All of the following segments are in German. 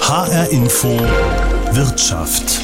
HR Info Wirtschaft.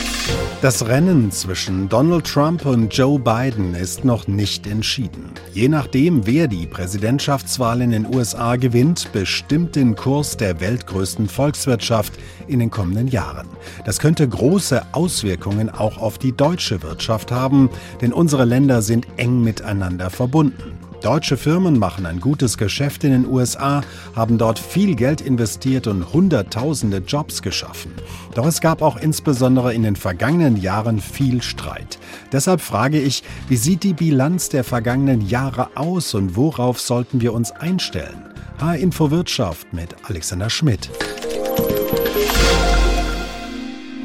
Das Rennen zwischen Donald Trump und Joe Biden ist noch nicht entschieden. Je nachdem, wer die Präsidentschaftswahl in den USA gewinnt, bestimmt den Kurs der weltgrößten Volkswirtschaft in den kommenden Jahren. Das könnte große Auswirkungen auch auf die deutsche Wirtschaft haben, denn unsere Länder sind eng miteinander verbunden. Deutsche Firmen machen ein gutes Geschäft in den USA, haben dort viel Geld investiert und Hunderttausende Jobs geschaffen. Doch es gab auch insbesondere in den vergangenen Jahren viel Streit. Deshalb frage ich, wie sieht die Bilanz der vergangenen Jahre aus und worauf sollten wir uns einstellen? H-Info Wirtschaft mit Alexander Schmidt.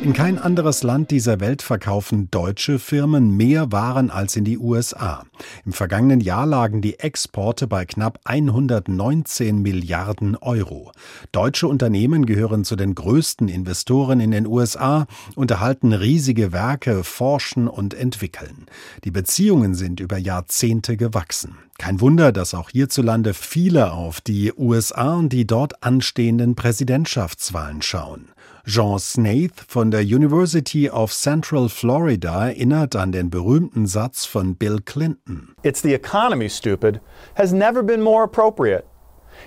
In kein anderes Land dieser Welt verkaufen deutsche Firmen mehr Waren als in die USA. Im vergangenen Jahr lagen die Exporte bei knapp 119 Milliarden Euro. Deutsche Unternehmen gehören zu den größten Investoren in den USA, unterhalten riesige Werke, forschen und entwickeln. Die Beziehungen sind über Jahrzehnte gewachsen. Kein Wunder, dass auch hierzulande viele auf die USA und die dort anstehenden Präsidentschaftswahlen schauen. Jean Snaith von der University of Central Florida erinnert an den berühmten Satz von Bill Clinton. It's the economy, stupid, has never been more appropriate.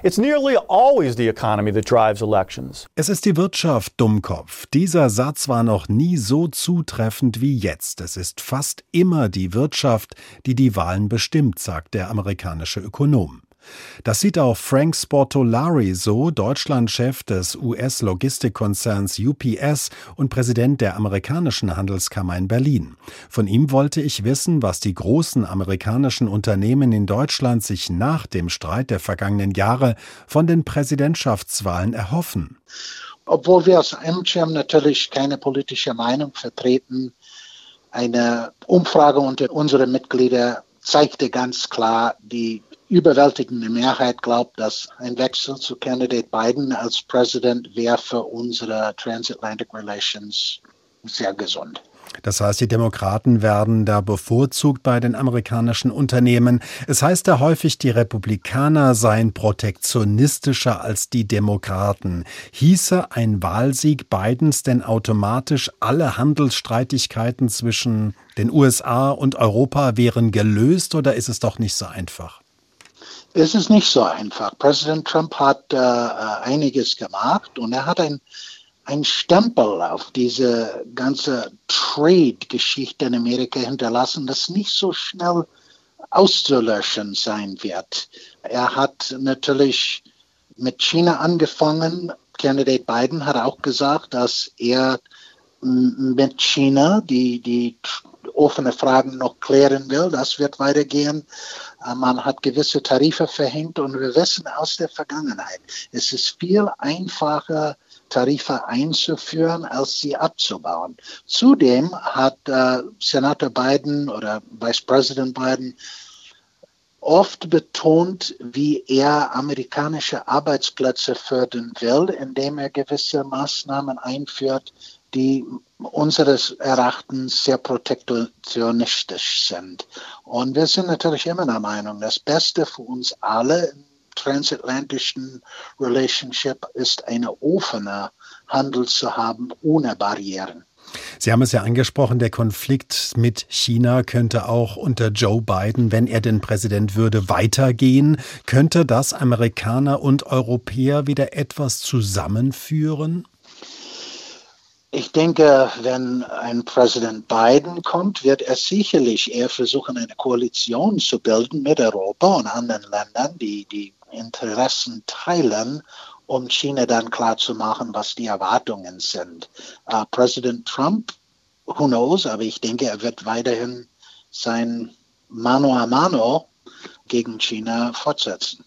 It's nearly always the economy that drives elections. Es ist die Wirtschaft, Dummkopf. Dieser Satz war noch nie so zutreffend wie jetzt. Es ist fast immer die Wirtschaft, die die Wahlen bestimmt, sagt der amerikanische Ökonom. Das sieht auch Frank Sportolari so, Deutschlandchef des US-Logistikkonzerns UPS und Präsident der amerikanischen Handelskammer in Berlin. Von ihm wollte ich wissen, was die großen amerikanischen Unternehmen in Deutschland sich nach dem Streit der vergangenen Jahre von den Präsidentschaftswahlen erhoffen. Obwohl wir als MCM natürlich keine politische Meinung vertreten, eine Umfrage unter unseren Mitgliedern zeigte ganz klar, die überwältigende Mehrheit glaubt, dass ein Wechsel zu Candidate Biden als Präsident wäre für unsere Transatlantic Relations sehr gesund. Das heißt, die Demokraten werden da bevorzugt bei den amerikanischen Unternehmen. Es heißt da häufig, die Republikaner seien protektionistischer als die Demokraten. Hieße ein Wahlsieg Bidens denn automatisch alle Handelsstreitigkeiten zwischen den USA und Europa wären gelöst oder ist es doch nicht so einfach? Es ist nicht so einfach. Präsident Trump hat äh, äh einiges gemacht und er hat ein, ein Stempel auf diese ganze Trade-Geschichte in Amerika hinterlassen, das nicht so schnell auszulöschen sein wird. Er hat natürlich mit China angefangen. Candidate Biden hat auch gesagt, dass er mit China die, die offene Fragen noch klären will. Das wird weitergehen. Man hat gewisse Tarife verhängt und wir wissen aus der Vergangenheit, es ist viel einfacher, Tarife einzuführen, als sie abzubauen. Zudem hat äh, Senator Biden oder Vice President Biden oft betont, wie er amerikanische Arbeitsplätze fördern will, indem er gewisse Maßnahmen einführt, die unseres Erachtens sehr protektionistisch sind. Und wir sind natürlich immer der Meinung, das Beste für uns alle im transatlantischen Relationship ist eine offene Handel zu haben ohne Barrieren. Sie haben es ja angesprochen, der Konflikt mit China könnte auch unter Joe Biden, wenn er denn Präsident würde, weitergehen. Könnte das Amerikaner und Europäer wieder etwas zusammenführen? Ich denke, wenn ein Präsident Biden kommt, wird er sicherlich eher versuchen, eine Koalition zu bilden mit Europa und anderen Ländern, die die Interessen teilen, um China dann klarzumachen, was die Erwartungen sind. Uh, Präsident Trump, who knows, aber ich denke, er wird weiterhin sein Mano a Mano gegen China fortsetzen.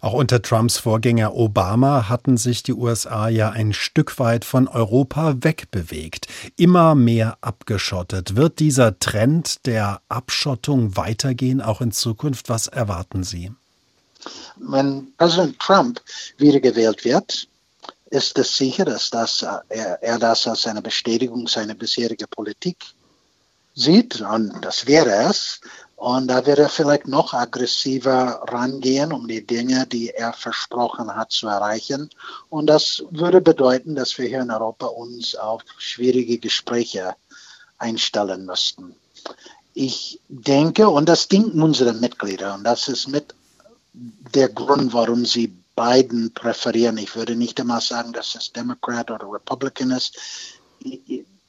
Auch unter Trumps Vorgänger Obama hatten sich die USA ja ein Stück weit von Europa wegbewegt, immer mehr abgeschottet. Wird dieser Trend der Abschottung weitergehen, auch in Zukunft? Was erwarten Sie? Wenn Präsident Trump wiedergewählt wird, ist es sicher, dass das, er, er das als eine Bestätigung seiner bisherigen Politik sieht, und das wäre es. Und da wird er vielleicht noch aggressiver rangehen, um die Dinge, die er versprochen hat, zu erreichen. Und das würde bedeuten, dass wir hier in Europa uns auf schwierige Gespräche einstellen müssten. Ich denke, und das denken unsere Mitglieder, und das ist mit der Grund, warum sie Biden präferieren. Ich würde nicht einmal sagen, dass es Democrat oder Republican ist.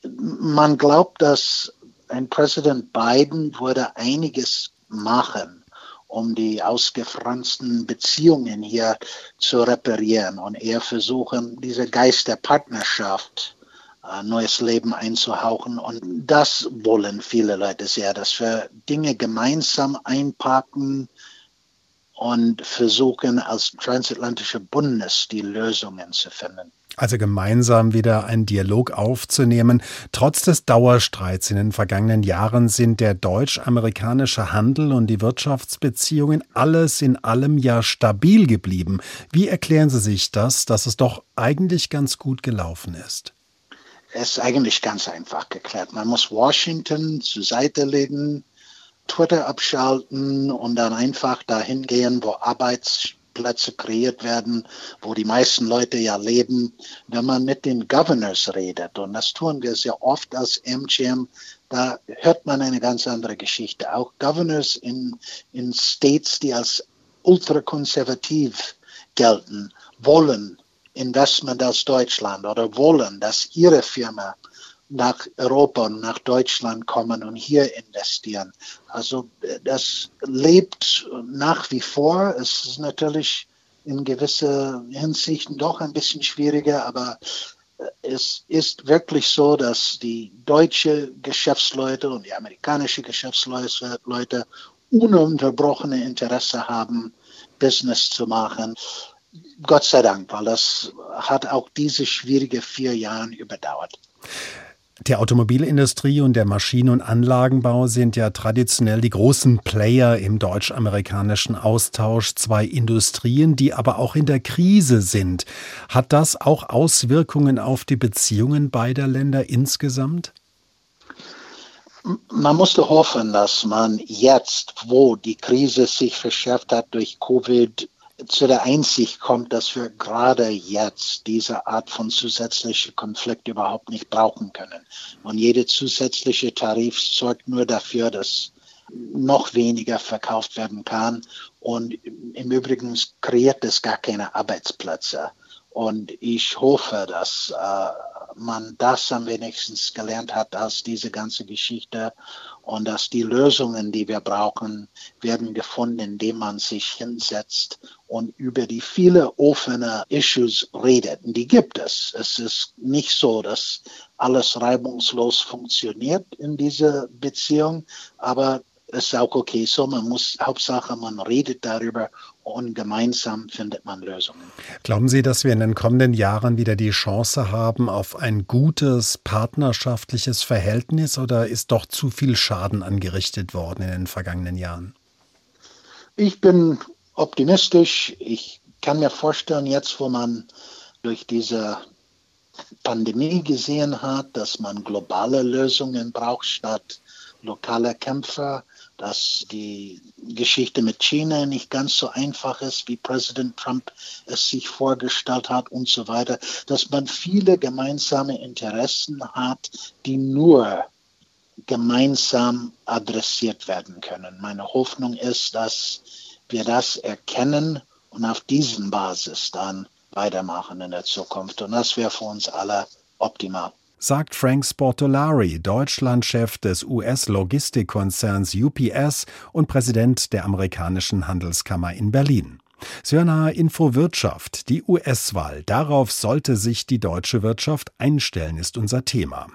Man glaubt, dass ein Präsident Biden würde einiges machen, um die ausgefransten Beziehungen hier zu reparieren und eher versuchen, diese Geist der Partnerschaft äh, neues Leben einzuhauchen. Und das wollen viele Leute sehr, dass wir Dinge gemeinsam einpacken und versuchen, als transatlantische Bundes die Lösungen zu finden also gemeinsam wieder einen Dialog aufzunehmen. Trotz des Dauerstreits in den vergangenen Jahren sind der deutsch-amerikanische Handel und die Wirtschaftsbeziehungen alles in allem ja stabil geblieben. Wie erklären Sie sich das, dass es doch eigentlich ganz gut gelaufen ist? Es ist eigentlich ganz einfach geklärt. Man muss Washington zur Seite legen, Twitter abschalten und dann einfach dahin gehen, wo Arbeits Plätze kreiert werden, wo die meisten Leute ja leben, wenn man mit den Governors redet. Und das tun wir sehr oft als MGM. Da hört man eine ganz andere Geschichte. Auch Governors in, in States, die als ultrakonservativ gelten, wollen Investment aus Deutschland oder wollen, dass ihre Firma nach Europa und nach Deutschland kommen und hier investieren. Also das lebt nach wie vor. Es ist natürlich in gewisser Hinsicht doch ein bisschen schwieriger, aber es ist wirklich so, dass die deutsche Geschäftsleute und die amerikanische Geschäftsleute ununterbrochene Interesse haben, Business zu machen. Gott sei Dank, weil das hat auch diese schwierige vier Jahre überdauert. Die Automobilindustrie und der Maschinen- und Anlagenbau sind ja traditionell die großen Player im deutsch-amerikanischen Austausch. Zwei Industrien, die aber auch in der Krise sind. Hat das auch Auswirkungen auf die Beziehungen beider Länder insgesamt? Man musste hoffen, dass man jetzt, wo die Krise sich verschärft hat durch Covid, zu der Einsicht kommt, dass wir gerade jetzt diese Art von zusätzlichen Konflikt überhaupt nicht brauchen können. Und jede zusätzliche Tarif sorgt nur dafür, dass noch weniger verkauft werden kann. Und im Übrigen kreiert es gar keine Arbeitsplätze. Und ich hoffe, dass äh, man das am wenigsten gelernt hat aus diese ganze Geschichte und dass die Lösungen, die wir brauchen, werden gefunden, indem man sich hinsetzt und über die viele offene Issues redet. Und die gibt es. Es ist nicht so, dass alles reibungslos funktioniert in dieser Beziehung, aber es ist auch okay so. Man muss, Hauptsache, man redet darüber und gemeinsam findet man Lösungen. Glauben Sie, dass wir in den kommenden Jahren wieder die Chance haben auf ein gutes partnerschaftliches Verhältnis oder ist doch zu viel Schaden angerichtet worden in den vergangenen Jahren? Ich bin optimistisch. Ich kann mir vorstellen, jetzt wo man durch diese Pandemie gesehen hat, dass man globale Lösungen braucht statt lokaler Kämpfer, dass die Geschichte mit China nicht ganz so einfach ist, wie Präsident Trump es sich vorgestellt hat und so weiter, dass man viele gemeinsame Interessen hat, die nur gemeinsam adressiert werden können. Meine Hoffnung ist, dass wir das erkennen und auf diesen Basis dann weitermachen in der Zukunft. Und das wäre für uns alle optimal sagt Frank Sportolari, Deutschlandchef des US-Logistikkonzerns UPS und Präsident der amerikanischen Handelskammer in Berlin. Hören Info Wirtschaft, die US-Wahl. Darauf sollte sich die deutsche Wirtschaft einstellen, ist unser Thema.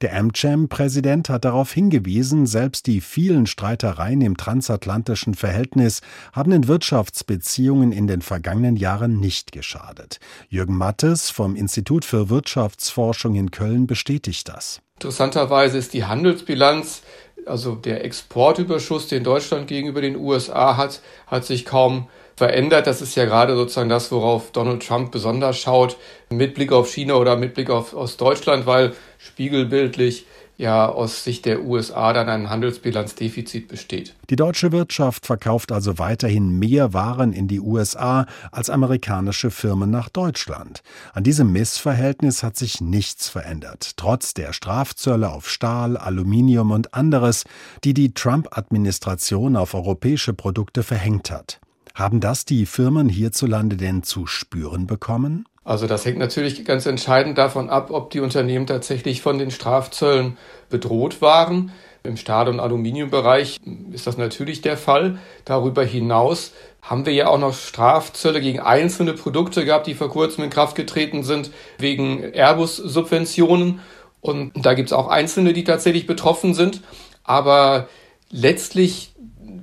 Der AmCham-Präsident hat darauf hingewiesen, selbst die vielen Streitereien im transatlantischen Verhältnis haben den Wirtschaftsbeziehungen in den vergangenen Jahren nicht geschadet. Jürgen Mattes vom Institut für Wirtschaftsforschung in Köln bestätigt das. Interessanterweise ist die Handelsbilanz, also der Exportüberschuss, den Deutschland gegenüber den USA hat, hat sich kaum verändert. Das ist ja gerade sozusagen das, worauf Donald Trump besonders schaut, mit Blick auf China oder mit Blick auf aus Deutschland, weil spiegelbildlich ja aus Sicht der USA dann ein Handelsbilanzdefizit besteht. Die deutsche Wirtschaft verkauft also weiterhin mehr Waren in die USA als amerikanische Firmen nach Deutschland. An diesem Missverhältnis hat sich nichts verändert, trotz der Strafzölle auf Stahl, Aluminium und anderes, die die Trump-Administration auf europäische Produkte verhängt hat. Haben das die Firmen hierzulande denn zu spüren bekommen? Also das hängt natürlich ganz entscheidend davon ab, ob die Unternehmen tatsächlich von den Strafzöllen bedroht waren. Im Stahl- und Aluminiumbereich ist das natürlich der Fall. Darüber hinaus haben wir ja auch noch Strafzölle gegen einzelne Produkte gehabt, die vor kurzem in Kraft getreten sind, wegen Airbus-Subventionen. Und da gibt es auch einzelne, die tatsächlich betroffen sind. Aber letztlich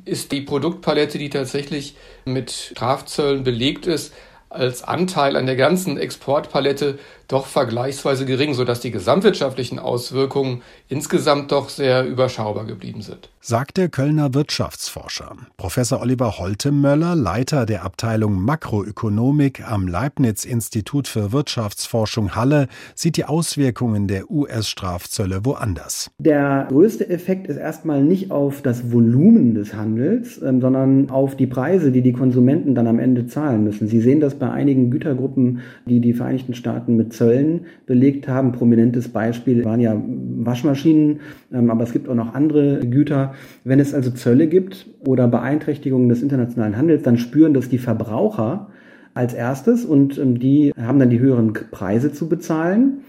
ist die Produktpalette, die tatsächlich mit Strafzöllen belegt ist, als Anteil an der ganzen Exportpalette doch vergleichsweise gering, sodass die gesamtwirtschaftlichen Auswirkungen insgesamt doch sehr überschaubar geblieben sind. Sagt der Kölner Wirtschaftsforscher. Professor Oliver Holtemöller, Leiter der Abteilung Makroökonomik am Leibniz-Institut für Wirtschaftsforschung Halle, sieht die Auswirkungen der US-Strafzölle woanders. Der größte Effekt ist erstmal nicht auf das Volumen des Handels, ähm, sondern auf die Preise, die die Konsumenten dann am Ende zahlen müssen. Sie sehen das bei einigen Gütergruppen, die die Vereinigten Staaten mit Zöllen belegt haben. Prominentes Beispiel waren ja Waschmaschinen, ähm, aber es gibt auch noch andere Güter. Wenn es also Zölle gibt oder Beeinträchtigungen des internationalen Handels, dann spüren das die Verbraucher als erstes und ähm, die haben dann die höheren Preise zu bezahlen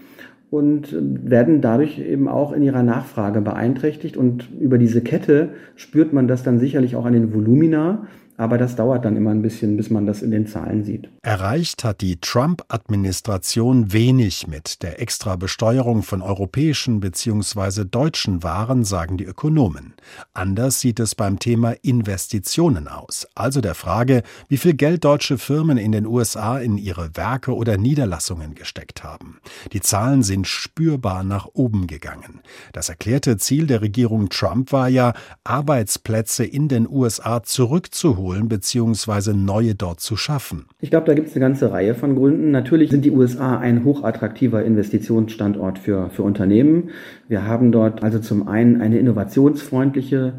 und ähm, werden dadurch eben auch in ihrer Nachfrage beeinträchtigt. Und über diese Kette spürt man das dann sicherlich auch an den Volumina. Aber das dauert dann immer ein bisschen, bis man das in den Zahlen sieht. Erreicht hat die Trump-Administration wenig mit der extra Besteuerung von europäischen bzw. deutschen Waren, sagen die Ökonomen. Anders sieht es beim Thema Investitionen aus, also der Frage, wie viel Geld deutsche Firmen in den USA in ihre Werke oder Niederlassungen gesteckt haben. Die Zahlen sind spürbar nach oben gegangen. Das erklärte Ziel der Regierung Trump war ja, Arbeitsplätze in den USA zurückzuholen holen bzw. neue dort zu schaffen? Ich glaube, da gibt es eine ganze Reihe von Gründen. Natürlich sind die USA ein hochattraktiver Investitionsstandort für, für Unternehmen. Wir haben dort also zum einen eine innovationsfreundliche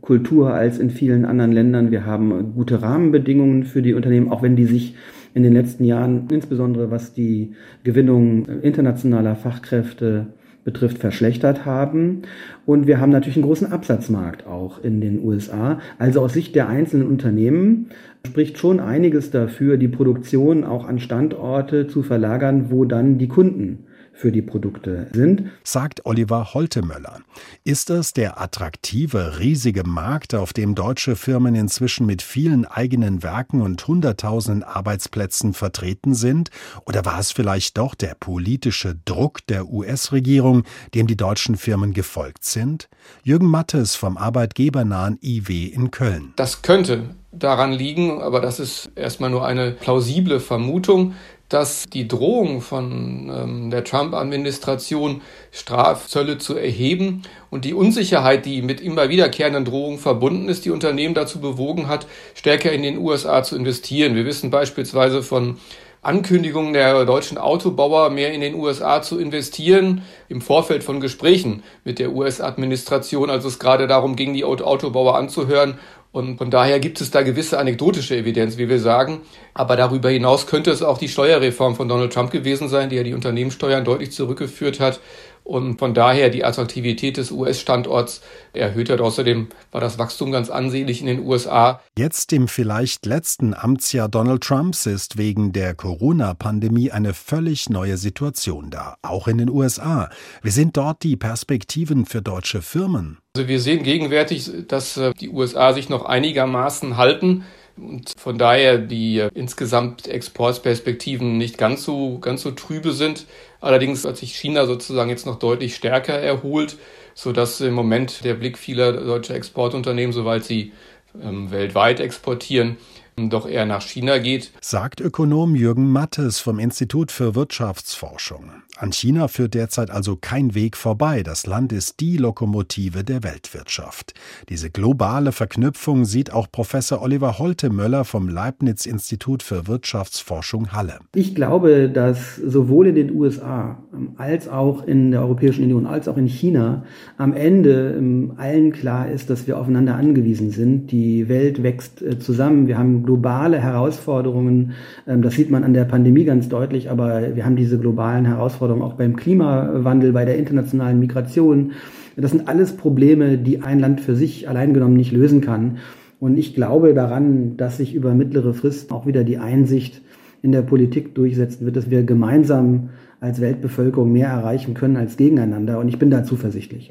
Kultur als in vielen anderen Ländern. Wir haben gute Rahmenbedingungen für die Unternehmen, auch wenn die sich in den letzten Jahren, insbesondere was die Gewinnung internationaler Fachkräfte betrifft, verschlechtert haben. Und wir haben natürlich einen großen Absatzmarkt auch in den USA. Also aus Sicht der einzelnen Unternehmen spricht schon einiges dafür, die Produktion auch an Standorte zu verlagern, wo dann die Kunden für die Produkte sind. Sagt Oliver Holtemöller. Ist es der attraktive, riesige Markt, auf dem deutsche Firmen inzwischen mit vielen eigenen Werken und hunderttausenden Arbeitsplätzen vertreten sind? Oder war es vielleicht doch der politische Druck der US-Regierung, dem die deutschen Firmen gefolgt sind? Jürgen Mattes vom arbeitgebernahen IW in Köln. Das könnte daran liegen, aber das ist erstmal nur eine plausible Vermutung, dass die Drohung von ähm, der Trump-Administration, Strafzölle zu erheben und die Unsicherheit, die mit immer wiederkehrenden Drohungen verbunden ist, die Unternehmen dazu bewogen hat, stärker in den USA zu investieren. Wir wissen beispielsweise von Ankündigungen der deutschen Autobauer, mehr in den USA zu investieren, im Vorfeld von Gesprächen mit der US-Administration, als es gerade darum ging, die Autobauer anzuhören und von daher gibt es da gewisse anekdotische Evidenz, wie wir sagen. Aber darüber hinaus könnte es auch die Steuerreform von Donald Trump gewesen sein, die ja die Unternehmenssteuern deutlich zurückgeführt hat und von daher die Attraktivität des US-Standorts erhöht hat. Außerdem war das Wachstum ganz ansehnlich in den USA. Jetzt im vielleicht letzten Amtsjahr Donald Trumps ist wegen der Corona-Pandemie eine völlig neue Situation da, auch in den USA. Wie sind dort die Perspektiven für deutsche Firmen? Also wir sehen gegenwärtig, dass äh, die USA sich noch einigermaßen halten und von daher die äh, insgesamt Exportperspektiven nicht ganz so, ganz so trübe sind. Allerdings hat sich China sozusagen jetzt noch deutlich stärker erholt, sodass im Moment der Blick vieler deutscher Exportunternehmen, soweit sie ähm, weltweit exportieren, doch eher nach China geht. Sagt Ökonom Jürgen Mattes vom Institut für Wirtschaftsforschung. An China führt derzeit also kein Weg vorbei. Das Land ist die Lokomotive der Weltwirtschaft. Diese globale Verknüpfung sieht auch Professor Oliver Holtemöller vom Leibniz-Institut für Wirtschaftsforschung Halle. Ich glaube, dass sowohl in den USA als auch in der Europäischen Union als auch in China am Ende ähm, allen klar ist, dass wir aufeinander angewiesen sind. Die Welt wächst äh, zusammen. Wir haben globale Herausforderungen. Ähm, das sieht man an der Pandemie ganz deutlich, aber wir haben diese globalen Herausforderungen Herausforderungen auch beim Klimawandel, bei der internationalen Migration. Das sind alles Probleme, die ein Land für sich allein genommen nicht lösen kann. Und ich glaube daran, dass sich über mittlere Frist auch wieder die Einsicht in der Politik durchsetzen wird, dass wir gemeinsam als Weltbevölkerung mehr erreichen können als gegeneinander. Und ich bin da zuversichtlich.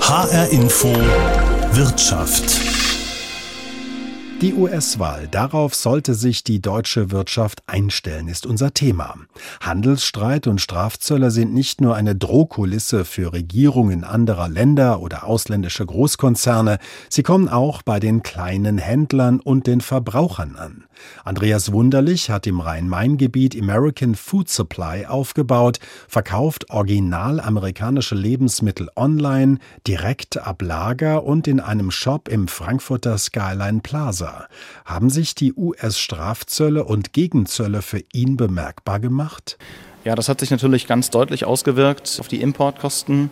HR Info Wirtschaft. Die US-Wahl, darauf sollte sich die deutsche Wirtschaft einstellen, ist unser Thema. Handelsstreit und Strafzölle sind nicht nur eine Drohkulisse für Regierungen anderer Länder oder ausländische Großkonzerne, sie kommen auch bei den kleinen Händlern und den Verbrauchern an. Andreas Wunderlich hat im Rhein-Main-Gebiet American Food Supply aufgebaut, verkauft original amerikanische Lebensmittel online, direkt ab Lager und in einem Shop im Frankfurter Skyline Plaza. Haben sich die US-Strafzölle und Gegenzölle für ihn bemerkbar gemacht? Ja, das hat sich natürlich ganz deutlich ausgewirkt auf die Importkosten.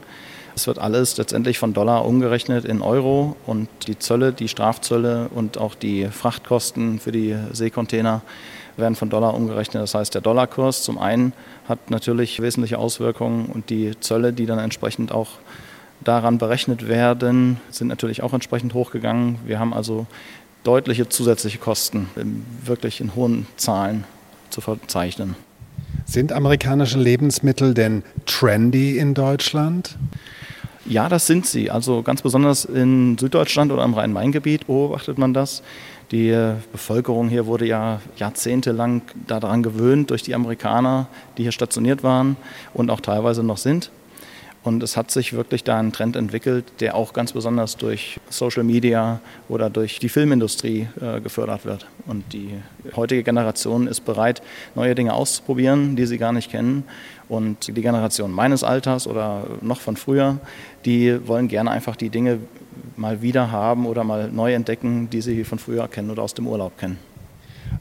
Es wird alles letztendlich von Dollar umgerechnet in Euro und die Zölle, die Strafzölle und auch die Frachtkosten für die Seekontainer werden von Dollar umgerechnet. Das heißt, der Dollarkurs zum einen hat natürlich wesentliche Auswirkungen und die Zölle, die dann entsprechend auch daran berechnet werden, sind natürlich auch entsprechend hochgegangen. Wir haben also deutliche zusätzliche Kosten, wirklich in hohen Zahlen zu verzeichnen. Sind amerikanische Lebensmittel denn trendy in Deutschland? Ja, das sind sie. Also ganz besonders in Süddeutschland oder im Rhein-Main-Gebiet beobachtet man das. Die Bevölkerung hier wurde ja jahrzehntelang daran gewöhnt durch die Amerikaner, die hier stationiert waren und auch teilweise noch sind. Und es hat sich wirklich da ein Trend entwickelt, der auch ganz besonders durch Social Media oder durch die Filmindustrie äh, gefördert wird. Und die heutige Generation ist bereit, neue Dinge auszuprobieren, die sie gar nicht kennen. Und die Generation meines Alters oder noch von früher, die wollen gerne einfach die Dinge mal wieder haben oder mal neu entdecken, die sie von früher kennen oder aus dem Urlaub kennen.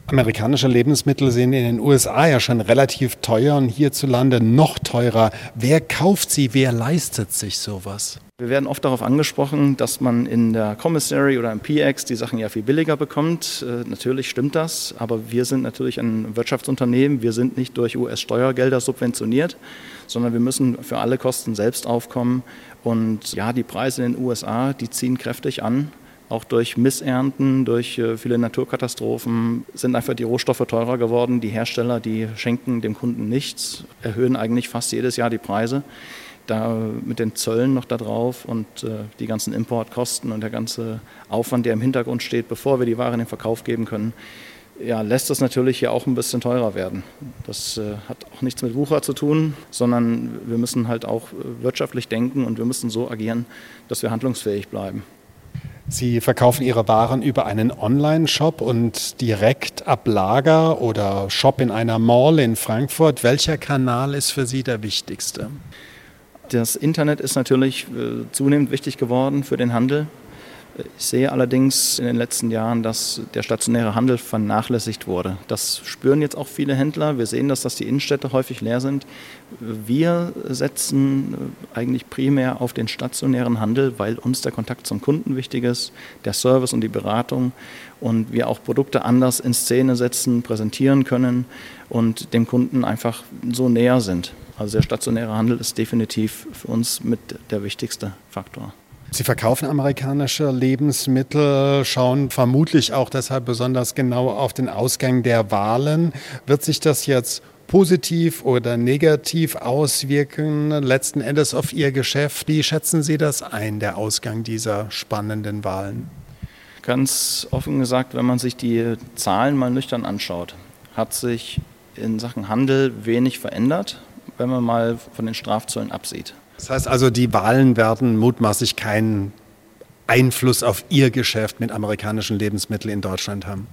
Amerikanische Lebensmittel sind in den USA ja schon relativ teuer und hierzulande noch teurer. Wer kauft sie? Wer leistet sich sowas? Wir werden oft darauf angesprochen, dass man in der Commissary oder im PX die Sachen ja viel billiger bekommt. Äh, natürlich stimmt das, aber wir sind natürlich ein Wirtschaftsunternehmen. Wir sind nicht durch US-Steuergelder subventioniert, sondern wir müssen für alle Kosten selbst aufkommen. Und ja, die Preise in den USA, die ziehen kräftig an. Auch durch Missernten, durch äh, viele Naturkatastrophen sind einfach die Rohstoffe teurer geworden. Die Hersteller, die schenken dem Kunden nichts, erhöhen eigentlich fast jedes Jahr die Preise. Da mit den Zöllen noch da drauf und äh, die ganzen Importkosten und der ganze Aufwand, der im Hintergrund steht, bevor wir die Ware in den Verkauf geben können, ja, lässt das natürlich hier auch ein bisschen teurer werden. Das äh, hat auch nichts mit Wucher zu tun, sondern wir müssen halt auch äh, wirtschaftlich denken und wir müssen so agieren, dass wir handlungsfähig bleiben. Sie verkaufen Ihre Waren über einen Online-Shop und direkt ab Lager oder Shop in einer Mall in Frankfurt. Welcher Kanal ist für Sie der wichtigste? Das Internet ist natürlich äh, zunehmend wichtig geworden für den Handel. Ich sehe allerdings in den letzten Jahren, dass der stationäre Handel vernachlässigt wurde. Das spüren jetzt auch viele Händler. Wir sehen das, dass die Innenstädte häufig leer sind. Wir setzen eigentlich primär auf den stationären Handel, weil uns der Kontakt zum Kunden wichtig ist, der Service und die Beratung und wir auch Produkte anders in Szene setzen, präsentieren können und dem Kunden einfach so näher sind. Also der stationäre Handel ist definitiv für uns mit der wichtigste Faktor. Sie verkaufen amerikanische Lebensmittel, schauen vermutlich auch deshalb besonders genau auf den Ausgang der Wahlen. Wird sich das jetzt positiv oder negativ auswirken, letzten Endes auf Ihr Geschäft? Wie schätzen Sie das ein, der Ausgang dieser spannenden Wahlen? Ganz offen gesagt, wenn man sich die Zahlen mal nüchtern anschaut, hat sich in Sachen Handel wenig verändert, wenn man mal von den Strafzöllen absieht. Das heißt also, die Wahlen werden mutmaßlich keinen Einfluss auf Ihr Geschäft mit amerikanischen Lebensmitteln in Deutschland haben.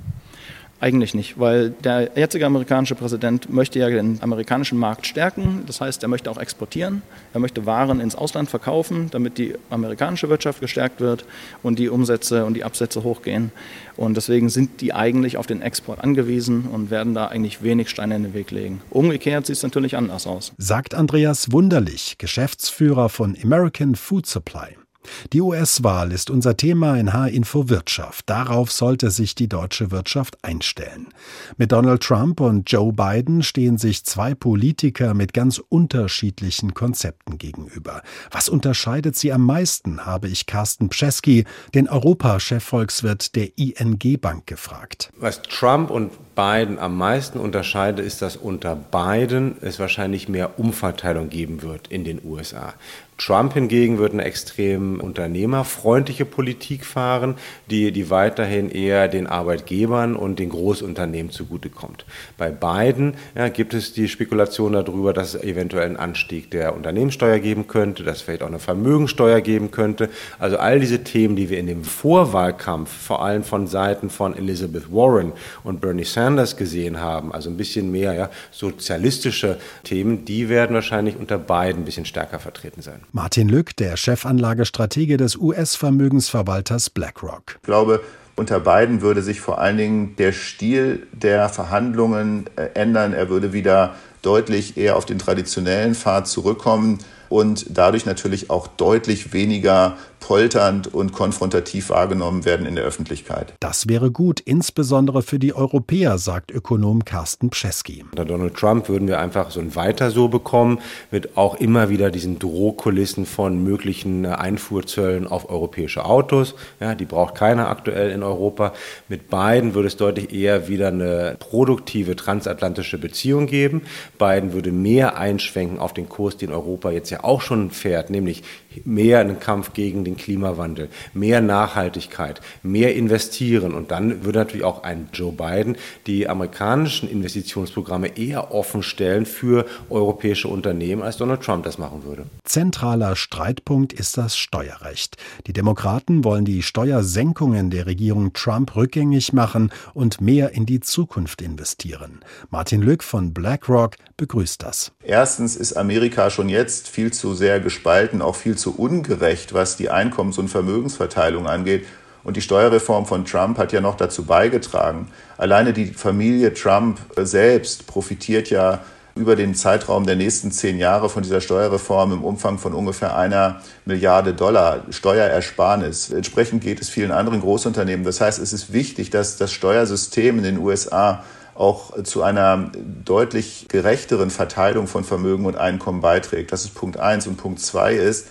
Eigentlich nicht, weil der jetzige amerikanische Präsident möchte ja den amerikanischen Markt stärken. Das heißt, er möchte auch exportieren. Er möchte Waren ins Ausland verkaufen, damit die amerikanische Wirtschaft gestärkt wird und die Umsätze und die Absätze hochgehen. Und deswegen sind die eigentlich auf den Export angewiesen und werden da eigentlich wenig Steine in den Weg legen. Umgekehrt sieht es natürlich anders aus. Sagt Andreas Wunderlich, Geschäftsführer von American Food Supply. Die US-Wahl ist unser Thema in H-Info Wirtschaft. Darauf sollte sich die deutsche Wirtschaft einstellen. Mit Donald Trump und Joe Biden stehen sich zwei Politiker mit ganz unterschiedlichen Konzepten gegenüber. Was unterscheidet sie am meisten, habe ich Carsten Pschesky, den Europachefvolkswirt der ING Bank, gefragt. Was Trump und Biden am meisten unterscheidet, ist, dass unter Biden es wahrscheinlich mehr Umverteilung geben wird in den USA. Trump hingegen wird eine extrem unternehmerfreundliche Politik fahren, die, die weiterhin eher den Arbeitgebern und den Großunternehmen zugutekommt. Bei Biden ja, gibt es die Spekulation darüber, dass es eventuell einen Anstieg der Unternehmenssteuer geben könnte, dass es vielleicht auch eine Vermögensteuer geben könnte. Also all diese Themen, die wir in dem Vorwahlkampf vor allem von Seiten von Elizabeth Warren und Bernie Sanders gesehen haben, also ein bisschen mehr ja, sozialistische Themen, die werden wahrscheinlich unter Biden ein bisschen stärker vertreten sein. Martin Lück, der Chefanlagestratege des US-Vermögensverwalters BlackRock. Ich glaube, unter beiden würde sich vor allen Dingen der Stil der Verhandlungen äh, ändern. Er würde wieder deutlich eher auf den traditionellen Pfad zurückkommen und dadurch natürlich auch deutlich weniger polternd und konfrontativ wahrgenommen werden in der Öffentlichkeit. Das wäre gut, insbesondere für die Europäer, sagt Ökonom Carsten Pschesky. Unter Donald Trump würden wir einfach so ein Weiter so bekommen, mit auch immer wieder diesen Drohkulissen von möglichen Einfuhrzöllen auf europäische Autos. Ja, die braucht keiner aktuell in Europa. Mit beiden würde es deutlich eher wieder eine produktive transatlantische Beziehung geben. Biden würde mehr einschwenken auf den Kurs, den Europa jetzt ja auch schon fährt, nämlich mehr einen Kampf gegen den Klimawandel, mehr Nachhaltigkeit, mehr investieren. Und dann würde natürlich auch ein Joe Biden die amerikanischen Investitionsprogramme eher offen stellen für europäische Unternehmen, als Donald Trump das machen würde. Zentraler Streitpunkt ist das Steuerrecht. Die Demokraten wollen die Steuersenkungen der Regierung Trump rückgängig machen und mehr in die Zukunft investieren. Martin Lück von BlackRock begrüßt das. Erstens ist Amerika schon jetzt viel zu sehr gespalten, auch viel zu ungerecht, was die Einkommens- und Vermögensverteilung angeht. Und die Steuerreform von Trump hat ja noch dazu beigetragen. Alleine die Familie Trump selbst profitiert ja über den Zeitraum der nächsten zehn Jahre von dieser Steuerreform im Umfang von ungefähr einer Milliarde Dollar Steuerersparnis. Entsprechend geht es vielen anderen Großunternehmen. Das heißt, es ist wichtig, dass das Steuersystem in den USA auch zu einer deutlich gerechteren Verteilung von Vermögen und Einkommen beiträgt. Das ist Punkt eins. Und Punkt zwei ist,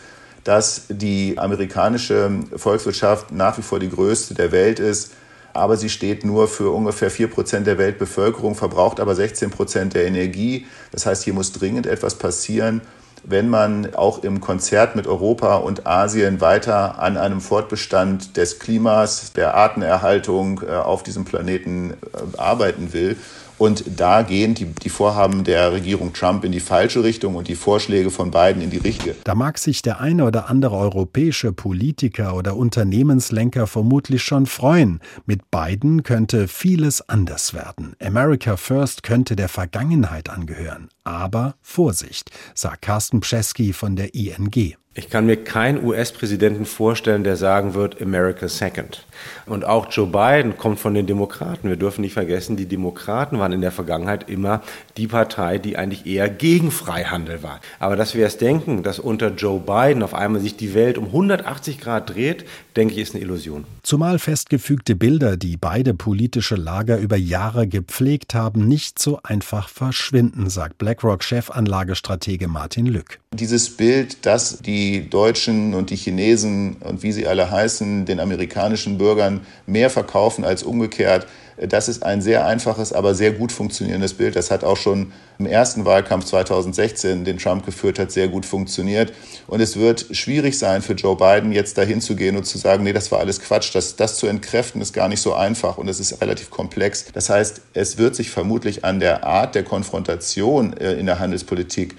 dass die amerikanische Volkswirtschaft nach wie vor die größte der Welt ist. Aber sie steht nur für ungefähr vier Prozent der Weltbevölkerung, verbraucht aber 16 Prozent der Energie. Das heißt, hier muss dringend etwas passieren, wenn man auch im Konzert mit Europa und Asien weiter an einem Fortbestand des Klimas, der Artenerhaltung äh, auf diesem Planeten äh, arbeiten will. Und da gehen die, die Vorhaben der Regierung Trump in die falsche Richtung und die Vorschläge von beiden in die richtige. Da mag sich der eine oder andere europäische Politiker oder Unternehmenslenker vermutlich schon freuen. Mit beiden könnte vieles anders werden. America First könnte der Vergangenheit angehören. Aber Vorsicht, sagt Carsten Pschesky von der ING. Ich kann mir keinen US-Präsidenten vorstellen, der sagen wird, America Second. Und auch Joe Biden kommt von den Demokraten. Wir dürfen nicht vergessen, die Demokraten waren in der Vergangenheit immer die Partei, die eigentlich eher gegen Freihandel war. Aber dass wir es denken, dass unter Joe Biden auf einmal sich die Welt um 180 Grad dreht, denke ich, ist eine Illusion. Zumal festgefügte Bilder, die beide politische Lager über Jahre gepflegt haben, nicht so einfach verschwinden, sagt BlackRock-Chefanlagestratege Martin Lück. Dieses Bild, dass die Deutschen und die Chinesen und wie sie alle heißen, den amerikanischen Bürgern mehr verkaufen als umgekehrt, das ist ein sehr einfaches, aber sehr gut funktionierendes Bild. Das hat auch schon im ersten Wahlkampf 2016, den Trump geführt hat, sehr gut funktioniert. Und es wird schwierig sein für Joe Biden, jetzt dahin zu gehen und zu sagen, nee, das war alles Quatsch. Das, das zu entkräften ist gar nicht so einfach und es ist relativ komplex. Das heißt, es wird sich vermutlich an der Art der Konfrontation äh, in der Handelspolitik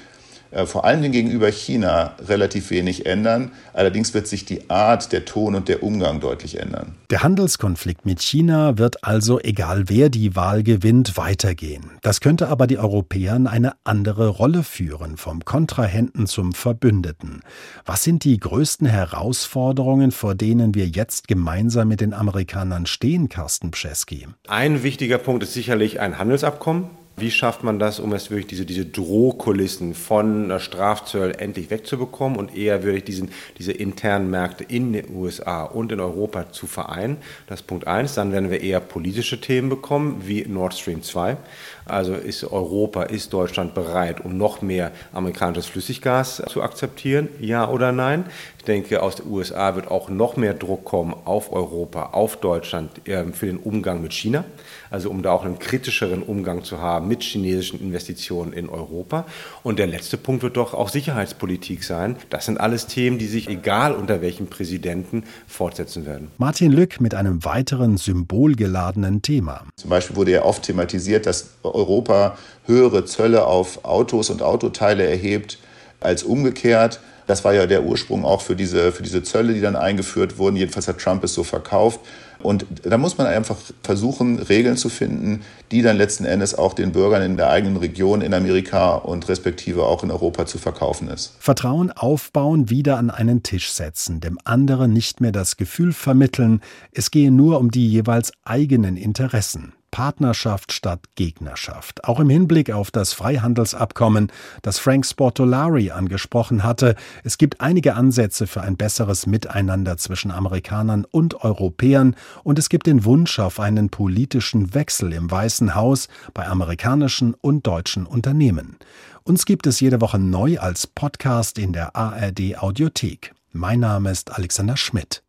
vor allen Dingen gegenüber China relativ wenig ändern. Allerdings wird sich die Art, der Ton und der Umgang deutlich ändern. Der Handelskonflikt mit China wird also, egal wer die Wahl gewinnt, weitergehen. Das könnte aber die Europäer in eine andere Rolle führen, vom Kontrahenten zum Verbündeten. Was sind die größten Herausforderungen, vor denen wir jetzt gemeinsam mit den Amerikanern stehen, Carsten Pschesky? Ein wichtiger Punkt ist sicherlich ein Handelsabkommen. Wie schafft man das, um es wirklich diese, diese Drohkulissen von Strafzöll endlich wegzubekommen und eher wirklich diesen, diese internen Märkte in den USA und in Europa zu vereinen? Das ist Punkt eins. Dann werden wir eher politische Themen bekommen, wie Nord Stream 2. Also ist Europa, ist Deutschland bereit, um noch mehr amerikanisches Flüssiggas zu akzeptieren? Ja oder nein? Ich denke, aus den USA wird auch noch mehr Druck kommen auf Europa, auf Deutschland ähm, für den Umgang mit China. Also um da auch einen kritischeren Umgang zu haben mit chinesischen Investitionen in Europa. Und der letzte Punkt wird doch auch Sicherheitspolitik sein. Das sind alles Themen, die sich, egal unter welchem Präsidenten, fortsetzen werden. Martin Lück mit einem weiteren symbolgeladenen Thema. Zum Beispiel wurde ja oft thematisiert, dass Europa höhere Zölle auf Autos und Autoteile erhebt als umgekehrt. Das war ja der Ursprung auch für diese, für diese Zölle, die dann eingeführt wurden. Jedenfalls hat Trump es so verkauft. Und da muss man einfach versuchen, Regeln zu finden, die dann letzten Endes auch den Bürgern in der eigenen Region in Amerika und respektive auch in Europa zu verkaufen ist. Vertrauen aufbauen, wieder an einen Tisch setzen, dem anderen nicht mehr das Gefühl vermitteln, es gehe nur um die jeweils eigenen Interessen. Partnerschaft statt Gegnerschaft. Auch im Hinblick auf das Freihandelsabkommen, das Frank Sportolari angesprochen hatte, es gibt einige Ansätze für ein besseres Miteinander zwischen Amerikanern und Europäern und es gibt den Wunsch auf einen politischen Wechsel im Weißen Haus bei amerikanischen und deutschen Unternehmen. Uns gibt es jede Woche neu als Podcast in der ARD Audiothek. Mein Name ist Alexander Schmidt.